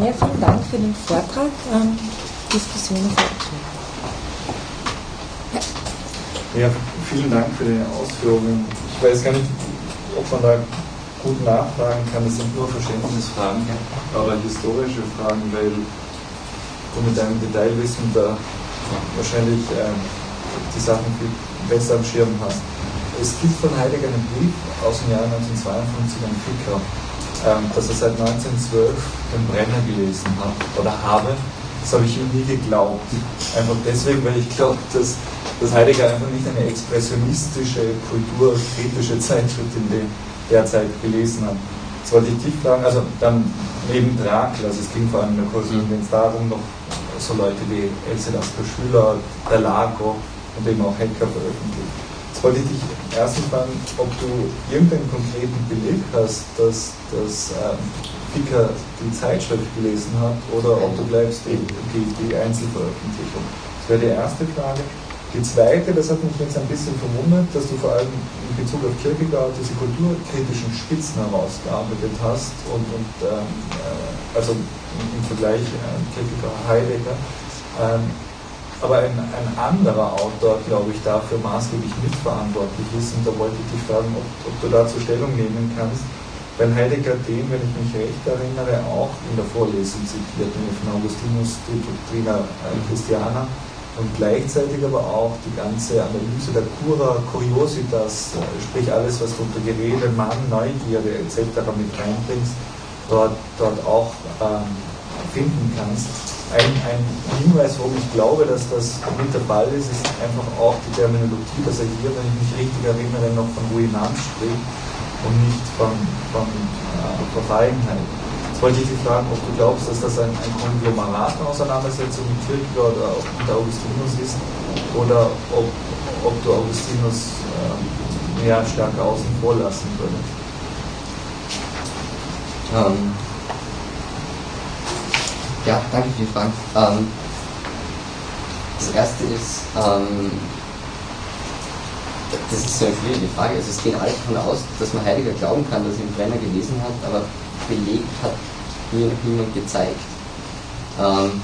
Ja, vielen Dank für den Vortrag. Ähm, Diskussion ja. vielen Dank für die Ausführungen. Ich weiß gar nicht, ob man da gut nachfragen kann. Das sind nur Verständnisfragen, aber historische Fragen, weil du mit deinem Detailwissen da wahrscheinlich äh, die Sachen viel besser am Schirm hast. Es gibt von Heidegger einen Brief aus dem Jahr 1952 an Ficker, ähm, dass er seit 1912 den Brenner gelesen hat oder habe. Das habe ich ihm nie geglaubt. Einfach deswegen, weil ich glaube, dass, dass Heidegger einfach nicht eine expressionistische, kulturkritische Zeitschrift in der, Zeit gelesen hat. Das wollte ich dich fragen, also dann neben Drakl, also es ging vor allem in der Korrespondenz darum, noch so Leute wie Else Lasker Schüler, der Lago und eben auch Hecker veröffentlicht. Wollte ich dich erstens fragen, ob du irgendeinen konkreten Beleg hast, dass, dass ähm, Ficker die Zeitschrift gelesen hat oder ob du bleibst die, die, die Einzelveröffentlichung. Das wäre die erste Frage. Die zweite, das hat mich jetzt ein bisschen verwundert, dass du vor allem in Bezug auf Kierkegaard diese kulturkritischen Spitzen herausgearbeitet hast und, und ähm, äh, also im Vergleich äh, Kierkegaard-Heidegger. Ähm, aber ein, ein, anderer Autor, glaube ich, dafür maßgeblich mitverantwortlich ist. Und da wollte ich dich fragen, ob, ob du dazu Stellung nehmen kannst. Weil Heidegger den, wenn ich mich recht erinnere, auch in der Vorlesung zitiert, nämlich von Augustinus de Doctrina Christiana und gleichzeitig aber auch die ganze Analyse der Cura Curiositas, äh, sprich alles, was du unter Gerede, Mann, Neugierde etc. mit reinbringst, dort, dort auch ähm, finden kannst. Ein, ein, Hinweis, warum ich glaube, dass das mit der Ball ist, ist einfach auch die Terminologie, dass er hier, wenn ich mich richtig erinnere, noch von Ruinanz spricht und nicht von, von äh, Verfallenheit wollte ich dich fragen, ob du glaubst, dass das ein, ein Konglomerat der Auseinandersetzung mit Kierkegaard oder mit Augustinus ist oder ob, ob du Augustinus äh, mehr stärker außen vor lassen würdest. Ähm, ja, danke für die Frage. Ähm, das erste ist, ähm, das ist so eine schwierige Frage. Also es gehen alle davon aus, dass man Heidegger glauben kann, dass er ihn Brenner gelesen hat, aber belegt hat mir niemand gezeigt. Ähm,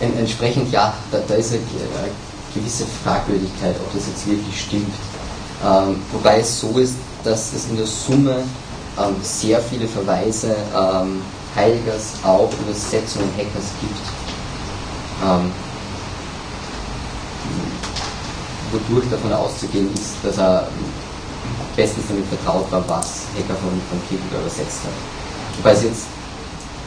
entsprechend, ja, da, da ist eine, eine, gewisse Fragwürdigkeit, ob das jetzt wirklich stimmt. Ähm, wobei es so ist, dass es in der Summe ähm, sehr viele Verweise ähm, Heiligers auf Übersetzungen Hackers gibt. Ähm, wodurch davon auszugehen ist, dass er bestens damit vertraut war, was Hacker von, von Kierkegaard übersetzt hat. Wobei es jetzt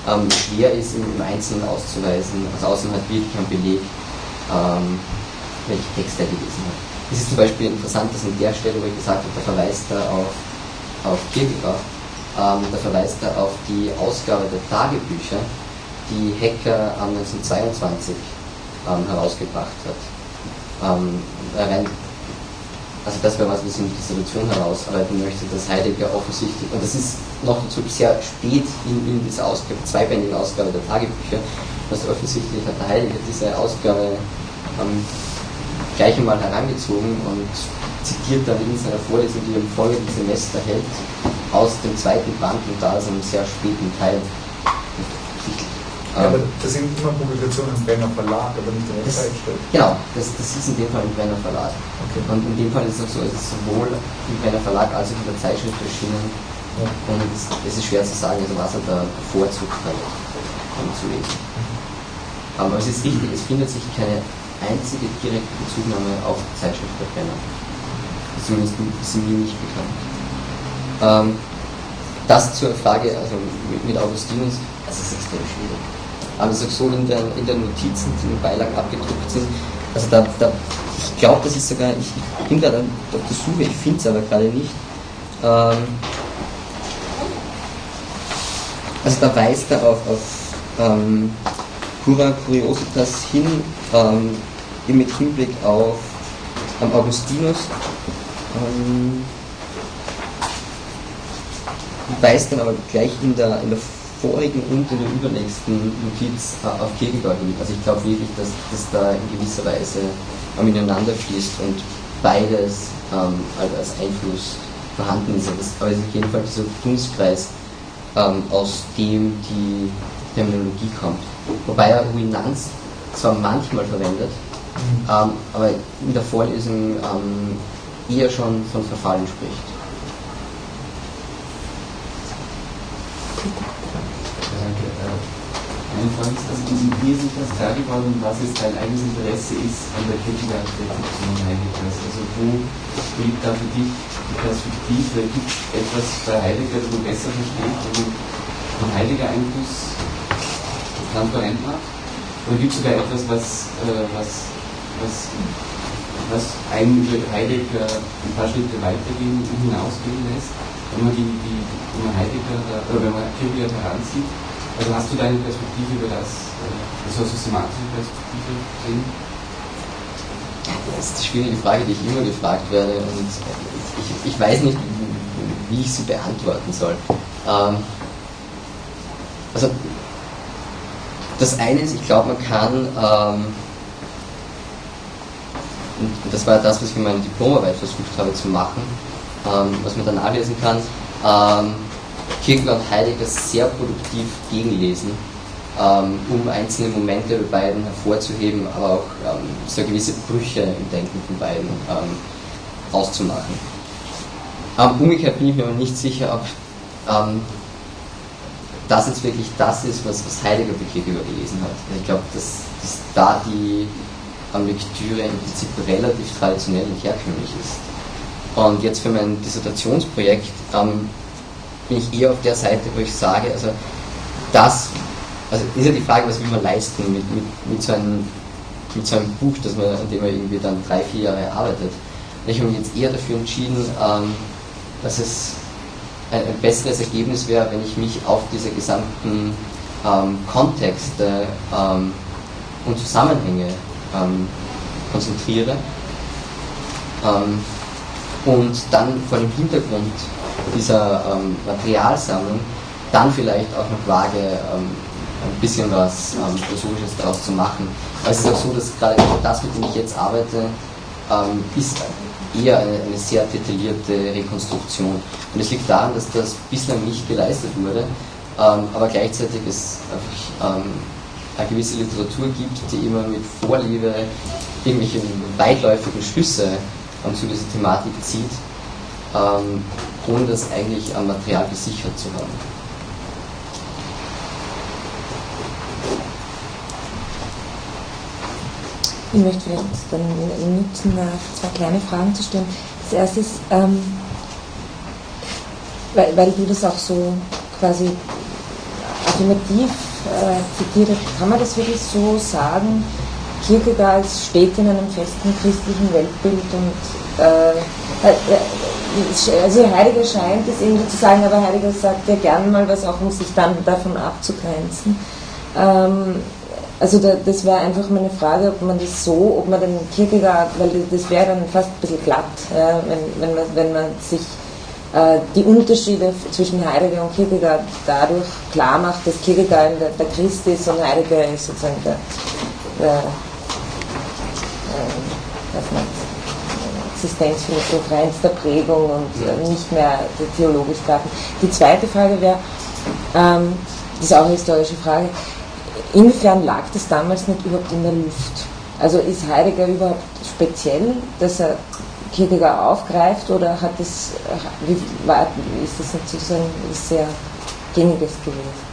ähm, schwer ist, im, im, Einzelnen auszuweisen, also außer man hat wirklich einen Beleg, ähm, welche Texte er gelesen hat. Es ist zum Beispiel interessant, dass an der Stelle, wo ich gesagt habe, da verweist er auf, auf Kierkegaard, ähm, da verweist er auf die Ausgabe der Tagebücher, die Hacker 1922 ähm, herausgebracht hat. Ähm, also das wäre was, was ich in die Situation herausarbeiten möchte, dass Heidegger offensichtlich, und das ist noch dazu sehr spät in, in dieser Ausgabe, zweibändigen Ausgabe der Tagebücher, dass offensichtlich hat der Heidegger diese Ausgabe ähm, gleich einmal herangezogen und zitiert dann in seiner Vorlesung, die er im folgenden Semester hält, aus dem zweiten Band und da ist einem sehr späten Teil ja, aber das sind immer Publikationen im Brenner Verlag, aber nicht in der Zeitschrift. Genau, das, das ist in dem Fall im Brenner Verlag. Okay. Und in dem Fall ist es auch so, es ist sowohl im Brenner Verlag als auch in der Zeitschrift erschienen. Ja. Und es, ist schwer zu sagen, also was er da bevorzugt hat, um zu lesen. Mhm. Aber es ist richtig, es findet sich keine einzige direkte Bezugnahme auf die Zeitschrift der Brenner. Zumindest ist mir nicht bekannt. Ähm, das zur Frage, also mit, Augustinus, das ist extrem schwierig aber ich sage so in, der, in den Notizen, die in den Beilagen abgedruckt sind, also da, da ich glaube, das ist sogar, ich, bin gerade auf der Suche, ich finde es aber gerade nicht. Ähm, also da weist er auf, auf ähm, Cura Curiositas hin, ähm, mit Hinblick auf ähm, Augustinus. Ähm, weist dann aber gleich in der, in der vorigen und in der übernächsten Notiz äh, auf Kierkegaard hin. Also ich glaube wirklich, dass das da in gewisser Weise ineinander fließt und beides ähm, als Einfluss vorhanden ist. Aber es ist auf jeden Fall dieser Dunstkreis, ähm, aus dem die Terminologie kommt. Wobei er Ruinanz zwar manchmal verwendet, mhm. ähm, aber in der Vorlesung ähm, eher schon von Verfallen spricht. Ist, also mir ist nicht ganz klar geworden, was jetzt dein eigenes Interesse ist an der Kierkegaard-Rezeption Heideggers. Also wo liegt da für dich die Perspektive? Gibt es etwas bei Heidegger, das du besser verstehst, wo ein Heidegger Einfluss transparent macht? Oder gibt es sogar etwas, was, äh, was, was, was einen über Heidegger ein paar Schritte weitergehen und hinausgehen lässt? Wenn man, die, die, wenn man Heidegger oder wenn man Kierkegaard heranzieht, also hast du deine Perspektive über das, äh, also systematische Perspektive sehen? Das ist die schwierige Frage, die ich immer gefragt werde und ich, ich weiß nicht, wie ich sie beantworten soll. Ähm, also das eine ist, ich glaube, man kann, ähm, und das war das, was ich in meiner Diplomarbeit versucht habe zu machen, was man dann nachlesen kann, ähm, Kierkegaard und Heidegger sehr produktiv gegenlesen, ähm, um einzelne Momente bei beiden hervorzuheben, aber auch ähm, so gewisse Brüche im Denken von beiden ähm, auszumachen. Ähm, umgekehrt bin ich mir aber nicht sicher, ob ähm, das jetzt wirklich das ist, was, was Heidegger bei Kierkegaard gelesen hat. Ich glaube, dass, dass da die Lektüre im Prinzip relativ traditionell und herkömmlich ist. Und jetzt für mein Dissertationsprojekt ähm, bin ich eher auf der Seite, wo ich sage, also das, also ist ja die Frage, was will man leisten mit, mit, mit, so, einem, mit so einem Buch, das man, an dem man irgendwie dann drei, vier Jahre arbeitet. Und ich habe mich jetzt eher dafür entschieden, ähm, dass es ein, ein, besseres Ergebnis wäre, wenn ich mich auf diese gesamten ähm, Kontexte ähm, und Zusammenhänge ähm, konzentriere ähm, und dann vor dem Hintergrund dieser ähm, Materialsammlung dann vielleicht auch noch wage, ähm, ein bisschen was ähm, Philosophisches daraus zu machen. Aber es ist auch so, dass gerade das, mit dem ich jetzt arbeite, ähm, ist eher eine, eine, sehr detaillierte Rekonstruktion. Und es liegt daran, dass das bislang nicht geleistet wurde, ähm, aber gleichzeitig es einfach ähm, eine gewisse Literatur gibt, die immer mit Vorliebe irgendwelche weitläufigen Schlüsse zu dieser Thematik zieht ähm, ohne das eigentlich am Material gesichert zu haben. Ich möchte vielleicht dann nutzen, zwei kleine Fragen zu stellen. Das erste ist, ähm, weil, weil, du das auch so quasi affirmativ äh, zitiert hast, kann man das wirklich so sagen? Kierkegaard steht in einem festen christlichen Weltbild und äh, äh also Heidegger scheint es irgendwie zu sagen, aber Heidegger sagt ja gern mal was auch, um sich dann davon abzugrenzen. Ähm, also da, das wäre einfach meine Frage, ob man das so, ob man den Kierkegaard, weil das wäre dann fast ein bisschen glatt, ja, wenn, wenn, man, wenn man sich äh, die Unterschiede zwischen Heidegger und Kierkegaard dadurch klar macht, dass Kierkegaard der, der Christ ist und Heidegger ist sozusagen der, der äh, Existenzphilosoph reinster Prägung und äh, nicht mehr theologisch greifen. Die zweite Frage wäre, ähm, das ist auch eine historische Frage, inwiefern lag das damals nicht überhaupt in der Luft? Also ist Heidegger überhaupt speziell, dass er Kierkegaard aufgreift oder hat das, wie, war, ist das sozusagen sehr gängiges gewesen?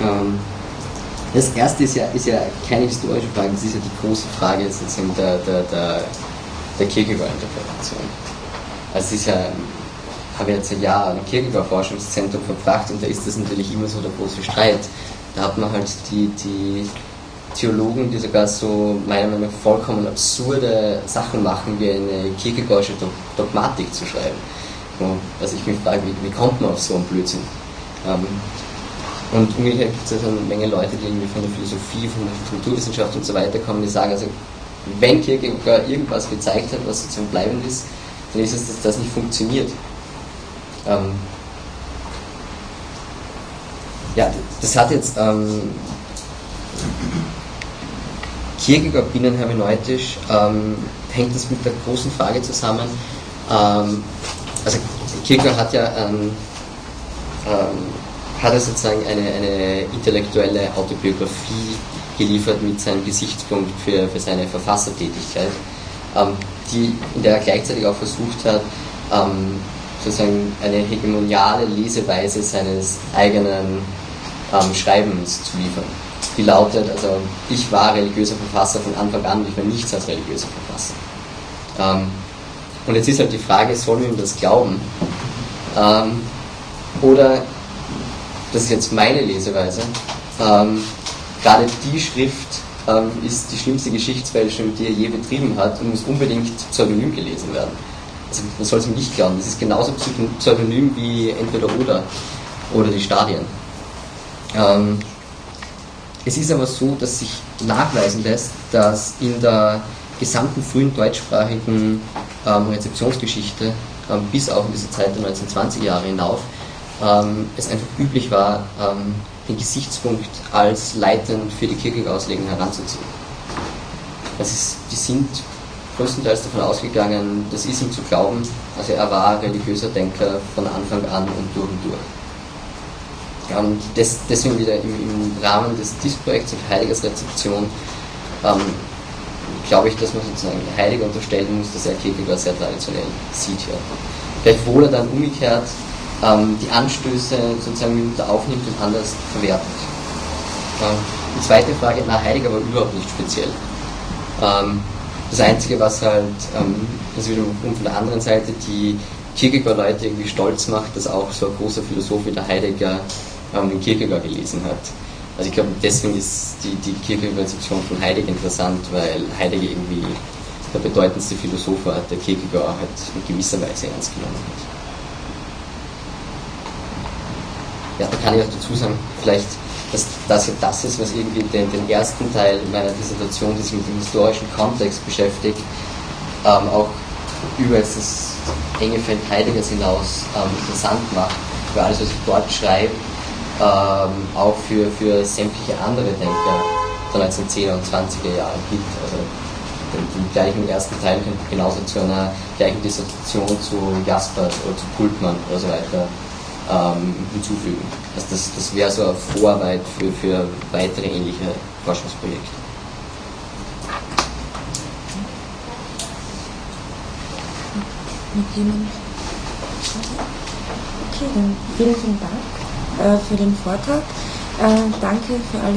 Ähm, das erste ist ja, ist ja keine historische Frage, das ist ja die große Frage sozusagen der, der, der, der Kierkegaard-Interpretation. Also ist ja, habe jetzt ein Jahr am Kierkegaard-Forschungszentrum verbracht und da ist das natürlich immer so der große Streit. Da hat man halt die, die Theologen, die sogar so meiner Meinung nach vollkommen absurde Sachen machen, wie eine Kierkegaardische Dogmatik zu schreiben. Also ich mich frage, wie, wie kommt man auf so einen Blödsinn? Ähm, und umgekehrt gibt es eine Menge Leute, die irgendwie von der Philosophie, von der Kulturwissenschaft und so weiter kommen, die sagen, also wenn Kierkegaard irgendwas gezeigt hat, was sozusagen bleibend ist, dann ist es, dass das nicht funktioniert. Ähm ja, das hat jetzt ähm, Kierkegaard binnenhermeneutisch ähm, hängt das mit der großen Frage zusammen. Ähm, also Kierkegaard hat ja ähm, ähm, hat er sozusagen eine, eine intellektuelle Autobiografie geliefert mit seinem Gesichtspunkt für, für seine Verfassertätigkeit, ähm, die, in der er gleichzeitig auch versucht hat, ähm, sozusagen eine hegemoniale Leseweise seines eigenen ähm, Schreibens zu liefern. Die lautet, also ich war religiöser Verfasser von Anfang an, ich war nichts als religiöser Verfasser. Ähm, und jetzt ist halt die Frage, sollen wir ihm das glauben? Ähm, oder, das ist jetzt meine Leseweise, ähm, gerade die Schrift ähm, ist die schlimmste Geschichtsfälschung, die er je betrieben hat und muss unbedingt pseudonym gelesen werden. Also man soll es ihm nicht glauben, das ist genauso pseudonym wie entweder oder oder die Stadien. Ähm, es ist aber so, dass sich nachweisen lässt, dass in der gesamten frühen deutschsprachigen ähm, Rezeptionsgeschichte ähm, bis auch in diese Zeit der 1920er Jahre hinauf ähm, es einfach üblich war, ähm, den Gesichtspunkt als leitend für die Kirchenauslegung heranzuziehen. Das ist, die sind größtenteils davon ausgegangen, das ist ihm zu glauben, also er war religiöser Denker von Anfang an und durch und durch. Und das, deswegen wieder im, im Rahmen des DIS-Projekts auf Heiligers Rezeption ähm, glaube ich, dass man sozusagen Heiliger unterstellen muss, dass er Kierkegaard sehr traditionell sieht. Ja. Gleichwohl er dann umgekehrt die Anstöße sozusagen mitunter aufnimmt und anders verwertet. Ähm, die zweite Frage, na, Heidegger war überhaupt nicht speziell. Ähm, das Einzige, was halt, ähm, das wiederum von der anderen Seite die Kierkegaard-Leute irgendwie stolz macht, dass auch so ein großer Philosoph wie der Heidegger ähm, den Kierkegaard gelesen hat. Also ich glaube, deswegen ist die, die Kierkegaard-Rezeption von Heidegger interessant, weil Heidegger irgendwie der bedeutendste Philosoph war, der Kierkegaard halt in gewisser Weise ernst genommen hat. Ja, da kann ich auch dazu sagen, vielleicht, dass das ja das ist, was irgendwie den, den ersten Teil meiner Dissertation, die sich mit dem historischen Kontext beschäftigt, ähm, auch über jetzt das enge Feld Heideggers hinaus ähm, interessant macht, weil alles, was ich dort schreibe, ähm, auch für, für sämtliche andere Denker der 1910er und 20er Jahre gilt. Also den, den gleichen ersten Teil könnte genauso zu einer gleichen Dissertation zu Jaspers oder zu Pultmann oder so weiter ähm, hinzufügen. Also das, das wäre so eine Vorarbeit für, für weitere ähnliche Forschungsprojekte. Okay, dann vielen, vielen Dank äh, für den Vortrag. Äh, danke für alle